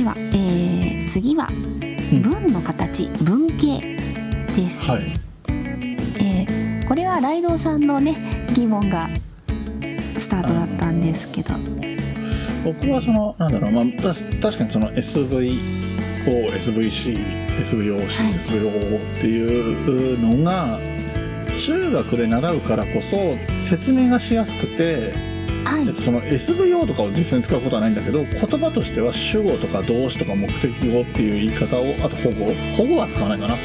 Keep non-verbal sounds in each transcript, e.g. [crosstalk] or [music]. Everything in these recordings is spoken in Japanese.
では、えー、次はうん。文の形、文型です、はい。えーこれはライドウさんのね疑問がスタートだったんですけど。僕はそのなんだろうまあた確かにその SVO SVC SVOC、はい。SVO っていうのが中学で習うからこそ説明がしやすくて、はい。えっと、その SVO とかを実際に使うことはないんだけど言葉としては主語とか動詞とか目的語っていう言い方をあと保護。保護は使わないかな。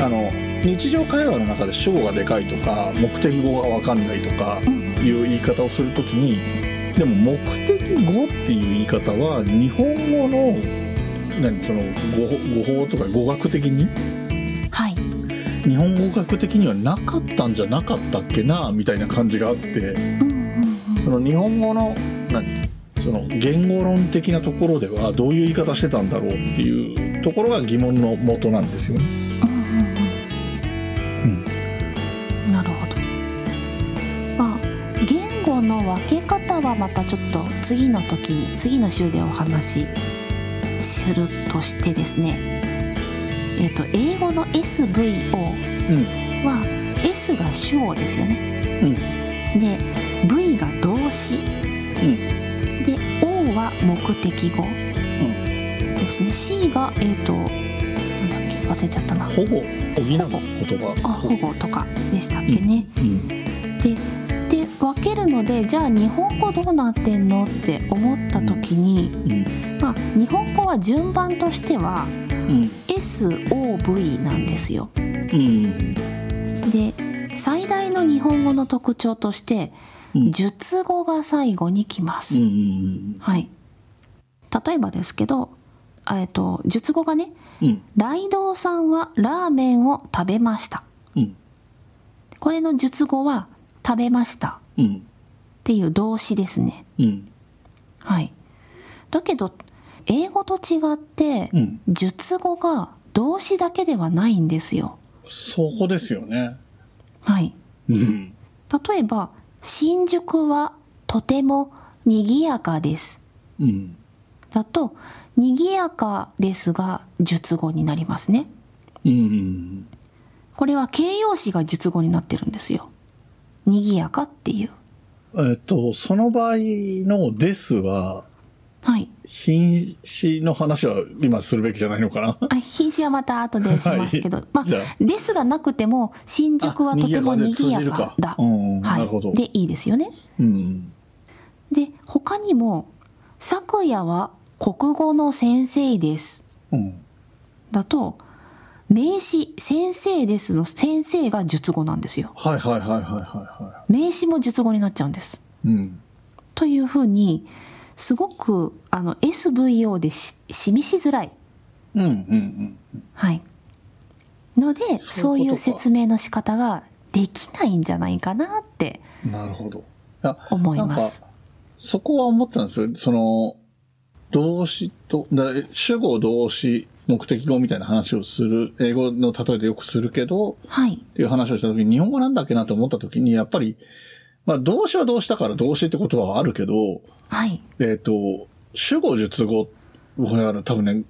あの日常会話の中で主語がでかいとか目的語が分かんないとかうんいう言い方をするときにでも目的語っていう言い方は日本語の何その語語法とか語学的に？はい。日本語学的にはなかったんじゃなかったっけなみたいな感じがあって。うんうんうんその日本語の何その言語論的なところではどういう言い方してたんだろうっていうところが疑問の元なんですよね。うん。なるほど。まあ言語の分け方はまたちょっと次の時に次の週でお話しするとしてですね。えっ、と英語の SVO うん。は S が主語ですよね。うん。で V が動詞うん。で O は目的語。ですね。C がえっ、となんだっけ忘れちゃったな。ほぼ補う言葉。あ保護とかでしたっけね、うん。でで分けるのでじゃあ日本語どうなってんのって思った時に、うん。まあ、日本語は順番としてはうん。SOV なんですよ。うん。で最大の日本語の特徴としてうん述語が最後に来ます。はい、例えばですけど、えっと述語がねうん「ライドウさんはラーメンを食べました」うんこれの述語は「食べました」うんっていう動詞ですね。うんはい。だけど英語と違ってうん述語が動詞だけではないんですよ。そこですよね。はい。うん例えば新宿はとても賑やかです。うんだと賑やかですが述語になりますね。うんこれは形容詞が述語になってるんですよ。賑やかっていう。えっとその場合の「です」ははい。品詞の話は今するべきじゃないのかな？あ品詞はまた後でしますけど、はいまあですがなくても新宿はとても賑やかだ。かうんうんはなるほどい。でいいですよね。うんで他にも「昨夜は国語の先生ですうん」だと名詞「先生です」の「先生」が述語なんですよ。はいはいはいはいはいは名詞も述語になっちゃうんです。いうんというふうにすごくあの SVO でし示しづらい、うんうんうん。はい、のでそういう説明の仕方ができないんじゃないかなってなるほど。思います。そこは思ってたんですよ。その、動詞と、だ主語動詞、目的語みたいな話をする、英語の例えでよくするけど、はい。っていう話をした時に、日本語なんだっけなと思った時に、やっぱり、まあ動詞は動詞だから動詞って言葉はあるけど、はいえっ、と、主語述語、これあの多分ね、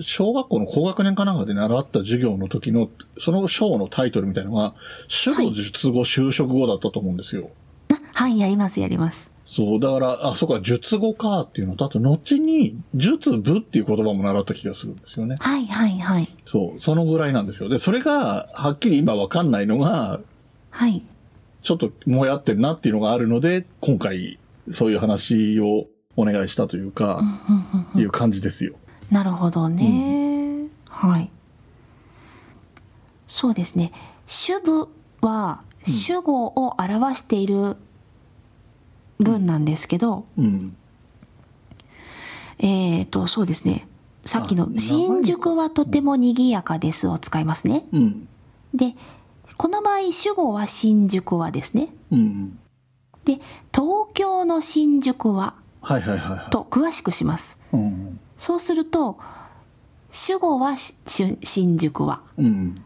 小学校の高学年かなんかで習った授業の時の、その章のタイトルみたいのが、主語述語就職語だったと思うんですよ。あはいやりますやりますそう、だから、あ、そこは述語かっていうのと、あと、後に、述部っていう言葉も習った気がするんですよね。はいはいはいそう、そのぐらいなんですよ。で、それが、はっきり今わかんないのが、はいちょっともやってんなっていうのがあるので、今回、そういう話をお願いしたというか、いう感じですよ。なるほどね、はい。そうですね。主語は主語を表している文なんですけど、うん。えっ、とそうですね。さっきの「あ長いのか。新宿はとても賑やかです」を使いますね。うん。でこの場合主語は新宿はですね。うん。で東京の新宿ははいはいはいはい。と詳しくしますうん。そうすると主語はしし新宿はうん。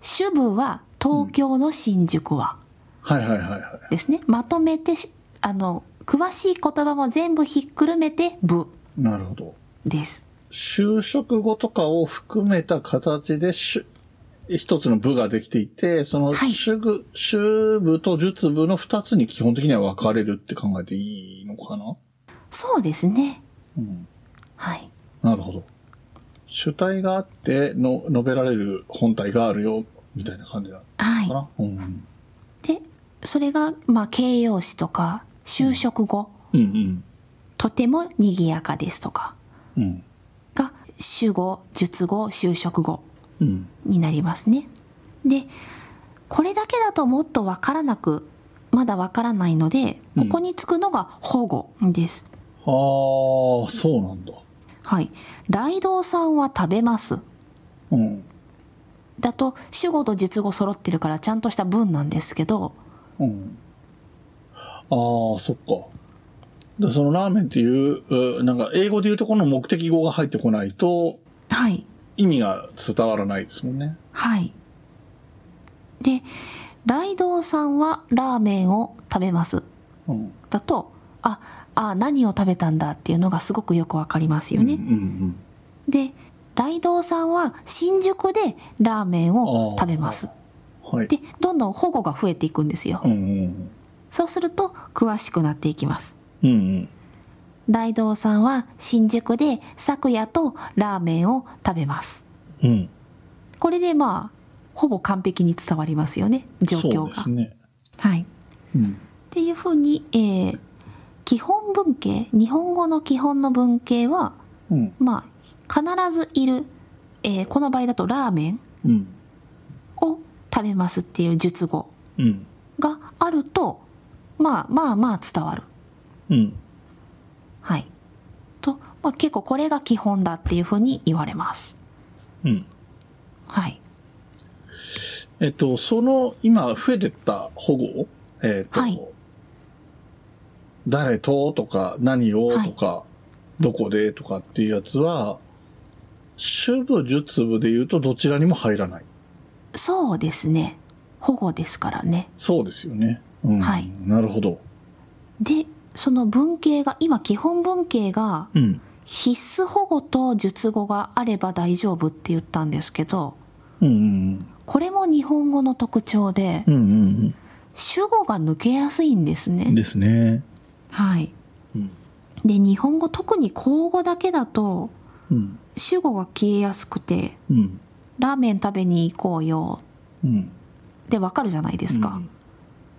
主語は東京の新宿ははいはいはいはい。ですねまとめてしあの詳しい言葉も全部ひっくるめて部なるほど。です。就職後とかを含めた形でしゅ一つの部ができていて、そのはい主部、主部と術部の二つに基本的には分かれるって考えていいのかな？そうですね。うん。はい。なるほど。主体があっての、述べられる本体があるよ、みたいな感じなのはいか。な。うん。で、それが、まあ、形容詞とか、就職後、うんうん。とても賑やかですとか、うん。が、主語、述語、就職後うん。になりますね。で、これだけだともっとわからなく、まだわからないので、ここにつくのが保護です。ああ、そうなんだ。はい。ライドウさんは食べます。うん。だと、主語と述語揃ってるからちゃんとした文なんですけど、うん。ああ、そっか。でそのラーメンっていう、うなんか英語で言うとこの目的語が入ってこないとはい。意味が伝わらないですもんね。はい。で、ライドウさんはラーメンを食べます。うん。だと、あ、あ、何を食べたんだっていうのがすごくよくわかりますよね。うんうんで、ライドウさんは新宿でラーメンを食べます。うん。はい。で、どんどん保護が増えていくんですよう。んうんそうすると、詳しくなっていきます。うん。うんライドウさんは新宿で昨夜とラーメンを食べます。うん。うん。これでまあ、ほぼ完璧に伝わりますよね、状況が。そうですね。はい。うん。っていうふうに、えー基本文型日本語の基本の文型はうん。まあ必ずいる、えーこの場合だとラーメンうん。を食べますっていう述語うん。があるとまあまあまあ伝わるうん。まあ、結構これが基本だっていうふうに言われますうん。はいえっと、その、今増えてった保護？えっと、はい誰と？とか、何を？とか、どこで？とかっていうやつは、主部、術部で言うとどちらにも入らない。そうですね保護ですからねそうですよね。うん。はいなるほど。でその文型が今基本文型がうん。必須保護と述語があれば大丈夫って言ったんですけどうんうんこれも日本語の特徴でうん。うんうん主語が抜けやすいんですうん。ね。ですね。はい。うん。で日本語特に口語だけだとうん。主語が消えやすくてうん。「ラーメン食べに行こうようん。」でわかるじゃないですか。うん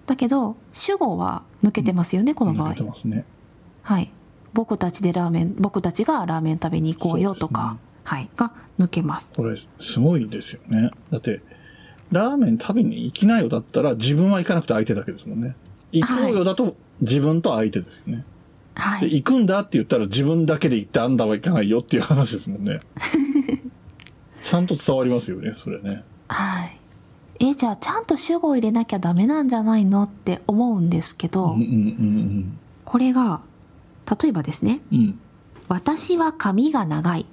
だけど主語は抜けてますよね、この場合抜けて。ますね。はい。僕たちでラーメン僕たちがラーメン食べに行こうよとか、はいが抜けます。これ、すごいですよね。だって、ラーメン食べに行きなよだったら自分は行かなくて相手だけですもんね。行こうよだと自分と相手ですよね。ではい。行くんだって言ったら自分だけで行ってあんたは行かないよっていう話ですもんね。[laughs] ちゃんと伝わりますよね、それね。はい。えじゃあちゃんと主語を入れなきゃダメなんじゃないのって思うんですけど、うんうんこれが例えばですねうん。うん。「私は髪が長い」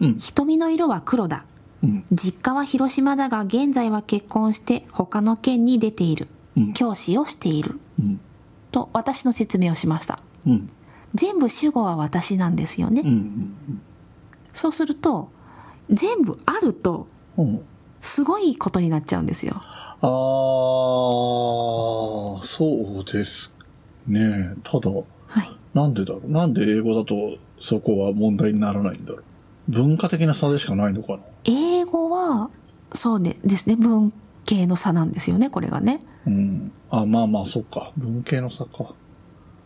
うん「瞳の色は黒だ」うん「実家は広島だが現在は結婚して他の県に出ている」うん「教師をしている。うん」と私の説明をしました。うん。全部主語は私なんですよね、うんそうすると全部あると。すごいことになっちゃうんですよ。ああ、そうですね。ただ、はいなんでだろう？なんで英語だとそこは問題にならないんだろう？文化的な差でしかないのかな？英語はそうねですね文系の差なんですよねこれがねうん。あ、まあまあ、そっか。文系の差か。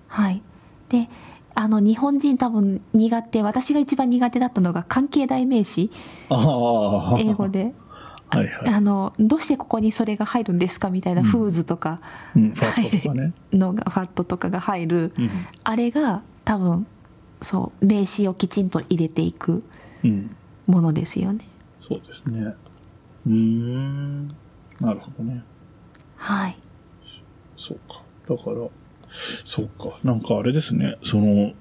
はいであの日本人多分苦手私が一番苦手だったのが関係代名詞ああ。英語であはいはいあのどうしてここにそれが入るんですかみたいな、うんフーズとかうん、ファーストとかね。のがファットとかが入るうん。あれが多分そう名詞をきちんと入れていくうん。ものですよねそうですね。うーん。なるほどね。はいそうか。だから、そうか。なんかあれですね。その、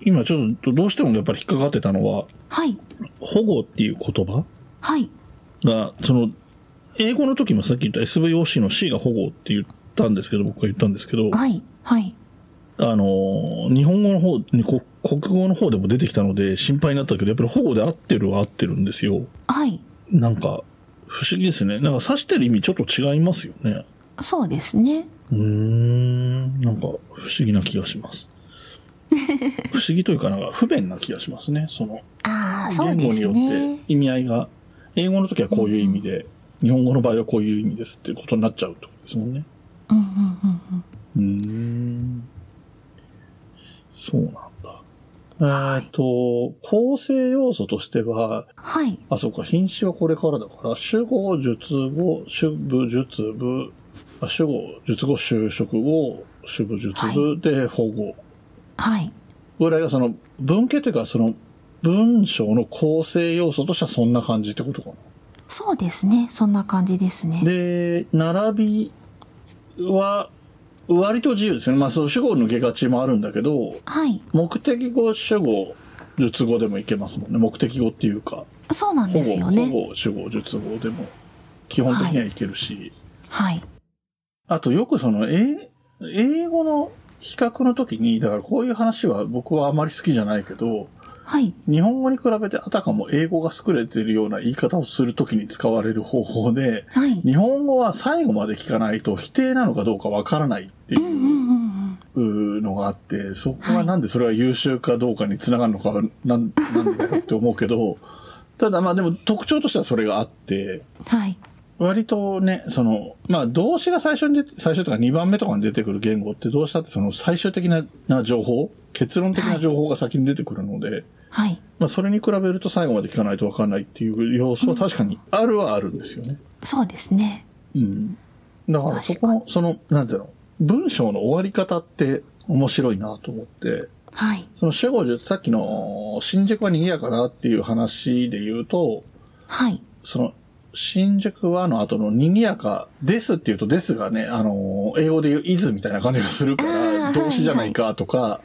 今ちょっとどうしてもやっぱり引っかかってたのは、はい保護っていう言葉？はいが、その、英語の時もさっき言った SVOC の C が保護って言ったんですけど、僕が言ったんですけど、はいはいあの、日本語の方に、こ国語の方でも出てきたので心配になったけど、やっぱり保護で合ってるは合ってるんですよ。はい。なんか、不思議ですね。なんか指してる意味ちょっと違いますよね。そうですね。うーん、なんか不思議な気がします。[laughs] 不思議というかなんか不便な気がしますね。その、言語によってね。意味合いが、英語の時はこういう意味で、日本語の場合はこういう意味ですっていうことになっちゃうってことですもんね。うんうんうんうん。うーん。そうなんだ。えーっ、と、構成要素としては、はい。あ、そうか、品詞はこれからだから、主語、述語、主語、述語、あ主語、述語、修飾語、主語、述語で保護。はい。ぐらいがその文系というか、その文章の構成要素としてはそんな感じってことかそうですね。そんな感じですね。な。で、並びは割と自由ですね。まあ、その主語抜けがちもあるんだけど、はい。目的語、主語、述語でもいけますもんね。目的語っていうか、そうなんですよね。保護、主語、述語でも基本的にはいけるし、はい。あとよくその、英英語の比較の時に、だからこういう話は僕はあまり好きじゃないけど、はい。日本語に比べてあたかも英語が優れているような言い方をするときに使われる方法で、はい。日本語は最後まで聞かないと否定なのかどうかわからないっていう。のがあって、そこはなんでそれが優秀かどうかにつながるのかはなんなんでだよって思うけど、[laughs] ただまあでも特徴としてはそれがあって、はい。割とね、その、まあ動詞が最初に出て、最初とか2番目とかに出てくる言語ってどうしたってその最終的なな情報、結論的な情報が先に出てくるので、はい。まあそれに比べると最後まで聞かないと分かんないっていう要素は確かにあるはあるんですよね。そうですね。うん。だからそこの、その、なんていうの、文章の終わり方って面白いなと思って、はい。その主語術、さっきの新宿は賑やかだっていう話で言うと、はい。その、新宿はの後の賑やかですって言うとですがね、あの、英語で言う is みたいな感じがするかあら、ー動詞じゃないかとか、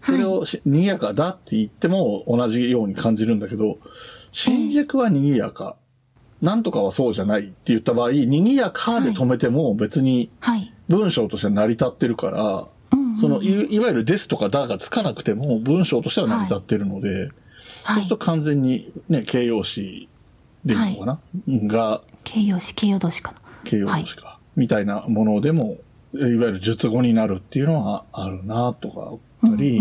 それをし賑やかだって言っても同じように感じるんだけど、新宿は賑やか、なんとかはそうじゃないって言った場合、賑やかで止めても別にはい。文章として成り立ってるから、そのい、いわゆるですとかだがつかなくても文章としては成り立ってるので、そうはい。すると。完全にね、形容詞でいいのかな、が形容詞、形容動詞かな。形容詞か、みたいなものでも、いわゆる述語になるっていうのはあるなとか思ったり。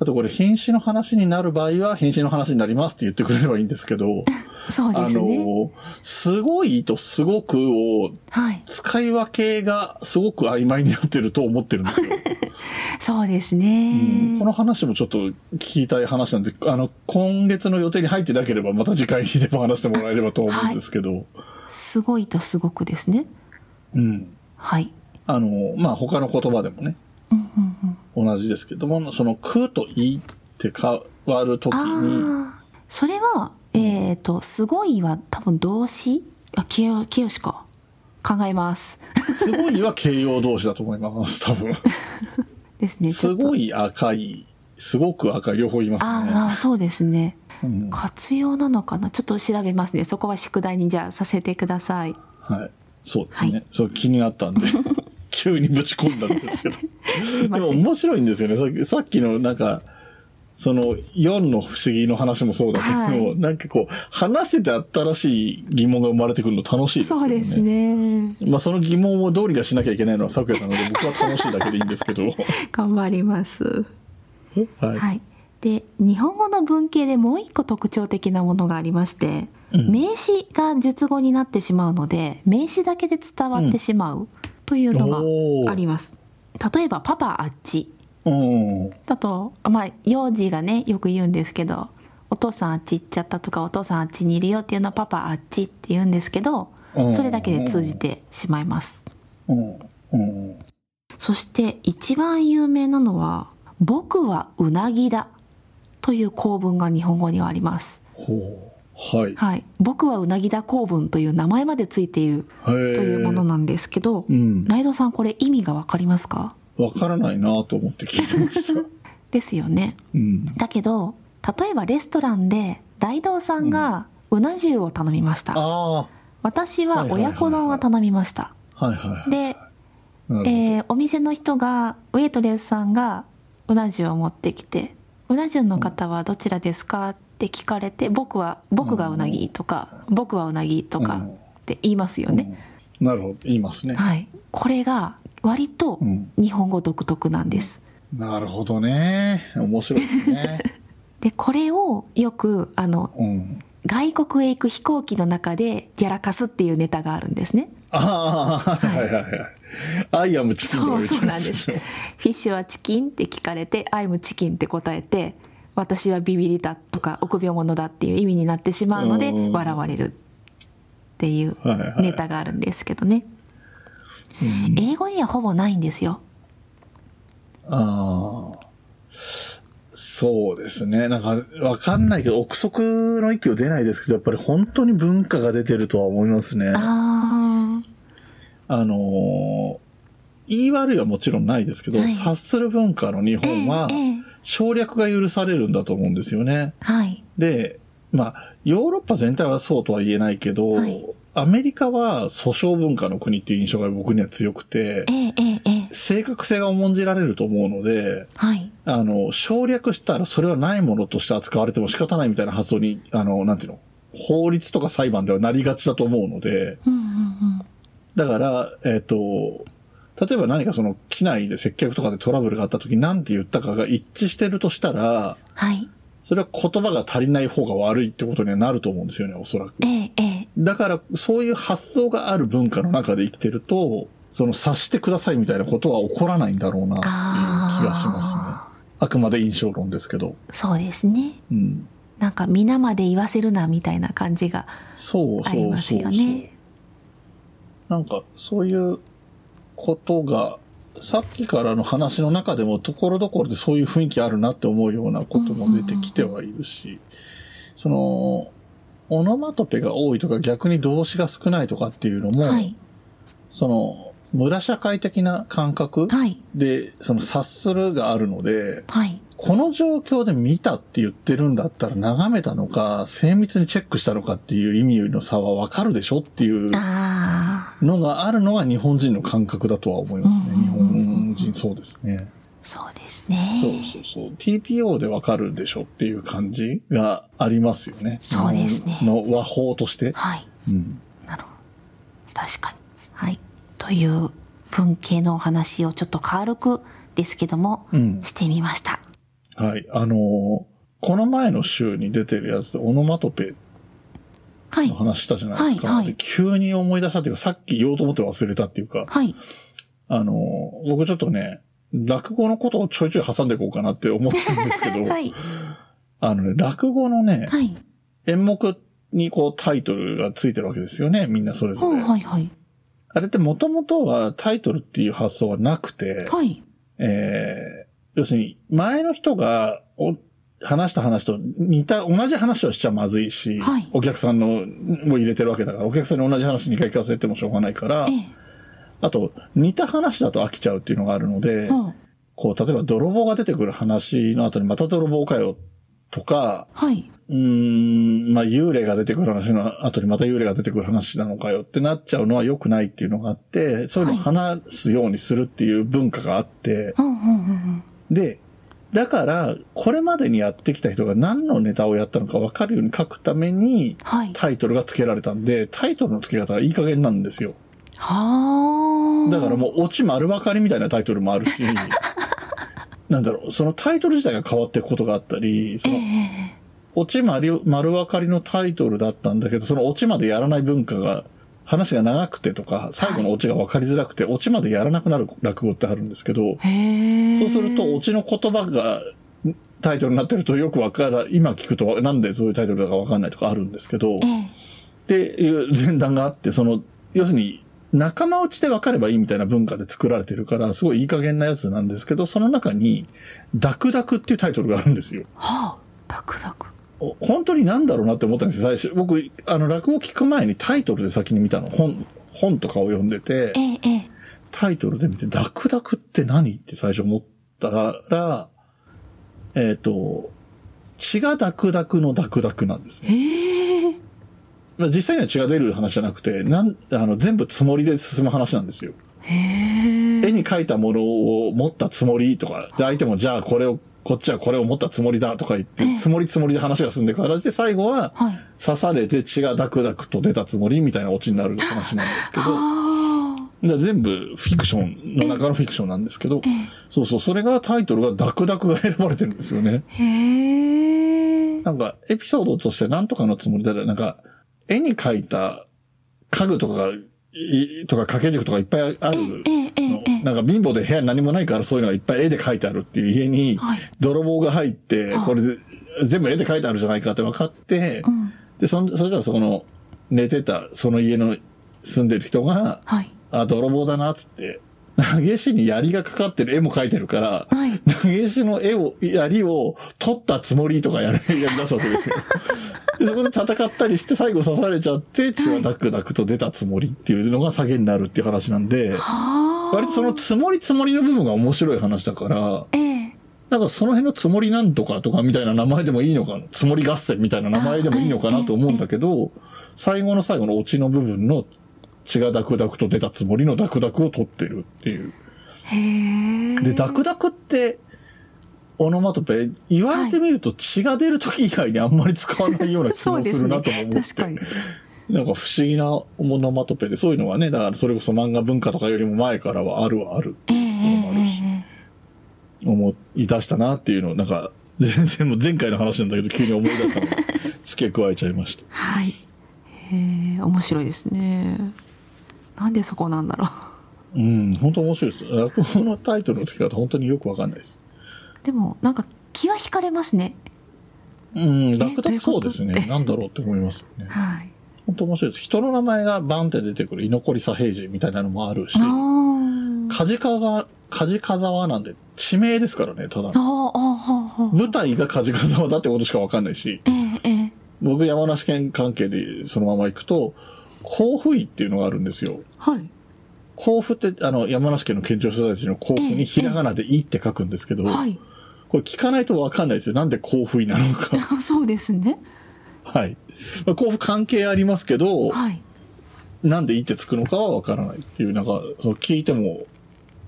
あとこれ品詞の話になる場合は品詞の話になりますって言ってくれればいいんですけど、そうであすね。の、すごいとすごくをはい。使い分けがすごく曖昧になってると思ってるんですよ。[laughs] そうですうんねこ。の話もちょっと聞きたい話なんで、あの、今月の予定に入ってなければまた次回にでも話してもらえればと思うんですけど、すごいとすごくですね。うん。はい。あの、まあ、他の言葉でもね。同じですけども、その、くといって変わるときに、それは、えっ、と、すごいは多分動詞あ、形容形容詞か。考えます。すごいは形容動詞だと思います、多分。[laughs] ですね。すごい。い赤い、すごく赤い、両方言いますね。ああ、そうですね。うん活用なのかな？ちょっと調べますね。そこは宿題にじゃあさせてください。はい。そうですね。はいそう気になったんで、[laughs] 急にぶち込んだんですけど。[laughs] でも面白いんですよね。さっきさっきのなんか、その4の不思議の話もそうだけど、はいなんかこう、話してて新しい疑問が生まれてくるの楽しいですよね。そうですね。まあその疑問をどうにかしなきゃいけないのは咲夜さんなので、僕は楽しいだけでいいんですけど。[laughs] 頑張ります。はい。はい。で、日本語の文系でもう一個特徴的なものがありまして、うん名詞が述語になってしまうので、名詞だけで伝わってしまうというのがあります。例えば、パパあっち。うん。だと、まあ、幼児がね、よく言うんですけど、お父さんあっち行っちゃったとか、お父さんあっちにいるよっていうのはパパあっちって言うんですけど、うんそれだけで通じてしまいます。そして一番有名なのは、僕はうなぎだという構文が日本語にはあります。ほう。はい。はい。僕はうなぎだ構文という名前までついている。というものなんですけど、うん。ライドさんこれ意味がわかりますか？わからないなと思って聞いてました。[laughs] ですよね。うん。だけど、例えばレストランでライドさんがうな重を頼みました。あ私は親子丼を頼みました。あ。はいはいはい。で、えーお店の人がウェイトレスさんがうな重を持ってきて「うな重の方はどちらですか?」って聞かれて「僕は僕がうなぎ」とか「僕はうなぎ」とかって言いますよね、うん。なるほど。言いますね、はい。これが割とうん。日本語独特なんです。なるほどね。面白いですね。[laughs] でこれをよくあのうん。外国へ行く飛行機の中でやらかすっていうネタがあるんですね。ああ、はいはいはい。はい。アイアムチキンそうそうなんですフィッシュはチキンって聞かれて「アイムチキン」って答えて「私はビビりだ」とか臆病者だっていう意味になってしまうのでうん。笑われるっていうはいはい。ネタがあるんですけどね。うん。英語にはほぼないんですよ。ああ。そうですね。なんか、わかんないけど、憶測の域を出ないですけど、やっぱり本当に文化が出てるとは思いますね。ああのー言い悪いはもちろんないですけど、はい。察する文化の日本はえ、ええ省略が許されるんだと思うんですよね。はい。で、まあ、ヨーロッパ全体はそうとは言えないけど、はい。アメリカは訴訟文化の国っていう印象が僕には強くてえ、えええええ。正確性が重んじられると思うので、はい。あの、省略したらそれはないものとして扱われても仕方ないみたいな発想に、あの、なんていうの、法律とか裁判ではなりがちだと思うので、うんうんうん。だから、えっ、と、例えば何かその機内で接客とかでトラブルがあった時に何て言ったかが一致してるとしたら、はいそれは言葉が足りない方が悪いってことにはなると思うんですよね、おそらく。ええええだから、そういう発想がある文化の中で生きてると、その察してくださいみたいなことは起こらないんだろうな、っていう気がしますね。あくまで印象論ですけど。そうですねうん。なんか皆まで言わせるなみたいな感じがそうありますそうそうそう。よねなんか、そういうことが、さっきからの話の中でも、ところどころでそういう雰囲気あるなって思うようなことも出てきてはいるし、その、オノマトペが多いとか逆に動詞が少ないとかっていうのも、はい。その、村社会的な感覚はい。で、その察するがあるので、はい。この状況で見たって言ってるんだったら眺めたのか、精密にチェックしたのかっていう意味の差はわかるでしょっていうのがあるのが日本人の感覚だとは思いますね。うん日本人そうですね。そうですねそうそうそう。TPO でわかるでしょっていう感じがありますよね。そうですねの和法として。はいうん。なるほど確かにはいという文系のお話をちょっと軽くですけども、うん。してみましたはい。あのーこの前の週に出てるやつでオノマトペはいの話したじゃないですか。はいはい。で急に思い出したっていうか、さっき言おうと思って忘れたっていうか、はい。あのー僕ちょっとね、落語のことをちょいちょい挟んでいこうかなって思ってるんですけど、[laughs] はい。あのね、落語のね、はい。演目にこうタイトルがついてるわけですよね、みんなそれぞはいれ。はいはい。あれってもともとはタイトルっていう発想はなくて、はい。えー要するに前の人がお話した話と似た、同じ話をしちゃまずいし、はいお客さんのを入れてるわけだから、お客さんに同じ話2回聞かせてもしょうがないからえ、えあと似た話だと飽きちゃうっていうのがあるので、うんこう、例えば泥棒が出てくる話の後にまた泥棒かよとか、はい。うーん、まあ、幽霊が出てくる話の後にまた幽霊が出てくる話なのかよってなっちゃうのは良くないっていうのがあって、そういうのを話すようにするっていう文化があって、うんうんうんうん。で、だから、これまでにやってきた人が何のネタをやったのか分かるように書くために、はい。タイトルが付けられたんで、タイトルの付け方がいい加減なんですよ。はあ。だからもう、オチ丸分かりみたいなタイトルもあるし、[laughs] なんだろう、そのタイトル自体が変わっていくことがあったり、そええの、えオチ丸丸分かりのタイトルだったんだけど、そのオチまでやらない文化が、話が長くてとか、最後のオチが分かりづらくて、オチまでやらなくなる落語ってあるんですけど。そうすると、オチの言葉がタイトルになってるとよくわから、今聞くとなんでそういうタイトルだかわかんないとかあるんですけど、っええ。ていう前段があって、その、要するに、仲間内で分かればいいみたいな文化で作られてるから、すごいいい加減なやつなんですけど、その中に、ダクダクっていうタイトルがあるんですよ。はあ。ダクダク。お本当になんだろうなって思ったんですよ、最初。僕、あの、落語聞く前にタイトルで先に見たの。本、本とかを読んでてえ、えええ。タイトルで見て、ダクダクって何って最初思ったら、えっ、と、血がダクダクのダクダクなんですね。へえ。まあ実際には血が出る話じゃなくて、なん、あの、全部つもりで進む話なんですよ。へえ。絵に描いたものを持ったつもりとか、で、相手もじゃあこれを、こっちはこれを持ったつもりだとか言ってええ、つもりつもりで話が進んでいく形で最後は、はい。刺されて血がダクダクと出たつもりみたいなオチになる話なんですけど、全部フィクションの中のフィクションなんですけどそうそう、それがタイトルがダクダクが選ばれてるんですよね。なんか、エピソードとしてなんとかのつもりだなんか、絵に描いた家具とかが、いとか掛け軸とかいっぱいあるのええ。なんか貧乏で部屋に何もないからそういうのがいっぱい絵で描いてあるっていう家に、はい。泥棒が入ってあ、これで全部絵で描いてあるじゃないかって分かってう、ん。で、そんそしたらそこの寝てたその家の住んでる人が、はい。あ、泥棒だなっつって、投げ石に槍がかかってる絵も描いてるから、はい。投げ石の絵を、槍を取ったつもりとかやる、[laughs] やり出すわけですよ。[laughs] でそこで戦ったりして最後刺されちゃって血はダクダクと出たつもりっていうのが下げになるっていう話なんで、はあ。割とそのつもりつもりの部分が面白い話だから、ええ。なんかその辺のつもりなんとかとかみたいな名前でもいいのかな、つもり合戦みたいな名前でもいいのかなと思うんだけど、最後の最後のオチの部分の血がダクダクと出たつもりのダクダクを取ってるっていう。へえ。で、ダクダクって、オノマトペ、言われてみると血が出る時以外にあんまり使わないような気もするなとも思って。確かに。なんか不思議なオノマトペで、そういうのがね、だからそれこそ漫画文化とかよりも前からはあるはある、ええ、ええ、ええ。思い出したなっていうのを、なんか、全然もう前回の話なんだけど急に思い出したので、[laughs] 付け加えちゃいました。はい。へえ、面白いですね。なんでそこなんだろうん、本当面白いです。落語のタイトルの付け方本当によくわかんないです。う。でも、なんか気は惹かれますね。うん、ダクダクどういうこと？そうですね。なんだろうって思いますよね。はい。本当面白いです。人の名前がバンって出てくる居残り左平次みたいなのもあるし、ああ。梶川、梶川なんで地名ですからね、ただ。舞台が梶川だってことしかわかんないし、ええ、ええ。僕山梨県関係でそのまま行くと、甲府井っていうのがあるんですよ。はい。甲府って、あの、山梨県の県庁所在地の甲府ええにひらがなで井って書くんですけど、はい。これ聞かないとわかんないですよ。なんで甲府井なのか。[laughs] そうですね。はい。まあ甲府関係ありますけど、はい。なんで井ってつくのかはわからないっていう、なんか、聞いても、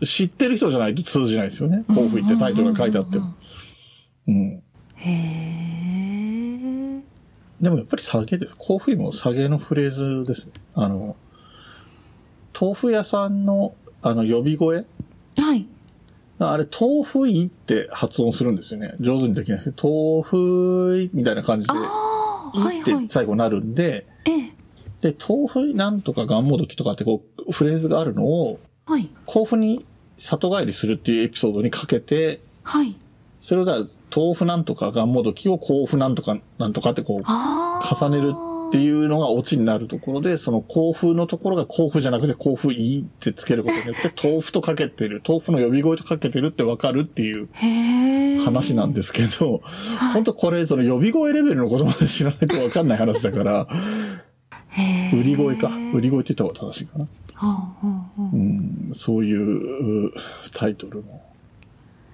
知ってる人じゃないと通じないですよね。甲府井ってタイトルが書いてあっても。うん。へえ。でもやっぱり下げです。甲府井も下げのフレーズですね。あの、豆腐屋さんの、あの、呼び声はい。あれ、豆腐井って発音するんですよね。上手にできないですけど、豆腐井みたいな感じで、いいってはい。最後なるんで、ええ。で、豆腐なんとかがんもどきとかってこう、フレーズがあるのを、はい。甲府に里帰りするっていうエピソードにかけて、はい。それを豆腐なんとかがんもどきを甲府なんとかなんとかってこう。重ねるっていうのがオチになるところで、その甲府のところが甲府じゃなくて甲府いいってつけることによって、[laughs] 豆腐とかけてる、豆腐の呼び声とかけてるってわかるっていう。話なんですけど、本当これ、その呼び声レベルのことまで知らないとわかんない話だから。売り声か。売り声って言った方が正しいかな。うん、そういううタイトルも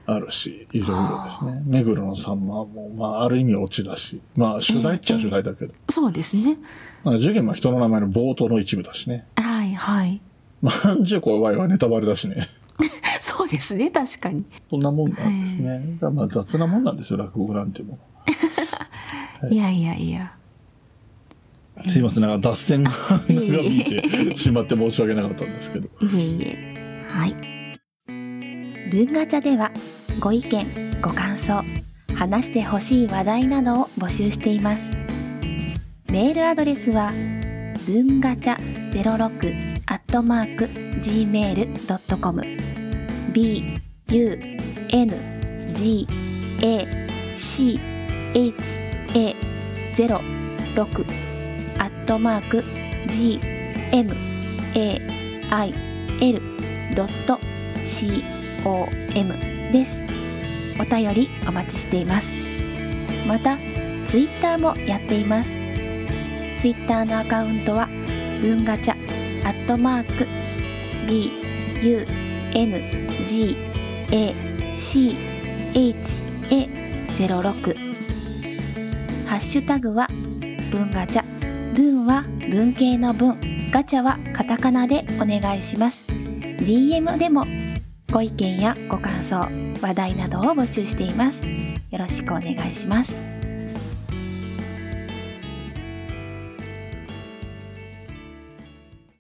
あるし、いろいろですね。目黒のさんまも、まあ、ある意味オチだし、まあ、主題っちゃ主題だけど、そうですね。まあ、受験は人の名前の冒頭の一部だしね。はいはい。まあ、んじゅう怖いはネタバレだしね。[laughs] そうですね、確かに。そんなもんなんですね。まあ、雑なもんなんですよ、落語なんても [laughs] いやいやいや。の。すいません、なんか脱線が [laughs] 長引いてしまって申し訳なかったんですけど。いえいえ。はい。文ガチャではご意見、ご感想、話してほしい話題などを募集しています。メールアドレスは文ガチャ06アットマーク gmail.com b u n g a c h a 06アットマーク g m a i l ドット c o m です。お便りお待ちしています。また、ツイッターもやっています。ツイッターのアカウントは、文ガチャ、アットマーク、b, u, n, g, a, c, h, a, 06ハッシュタグは、文ガチャ。文は文系の文、ガチャはカタカナでお願いします。DM でもご意見やご感想話題などを募集しています。よろしくお願いします。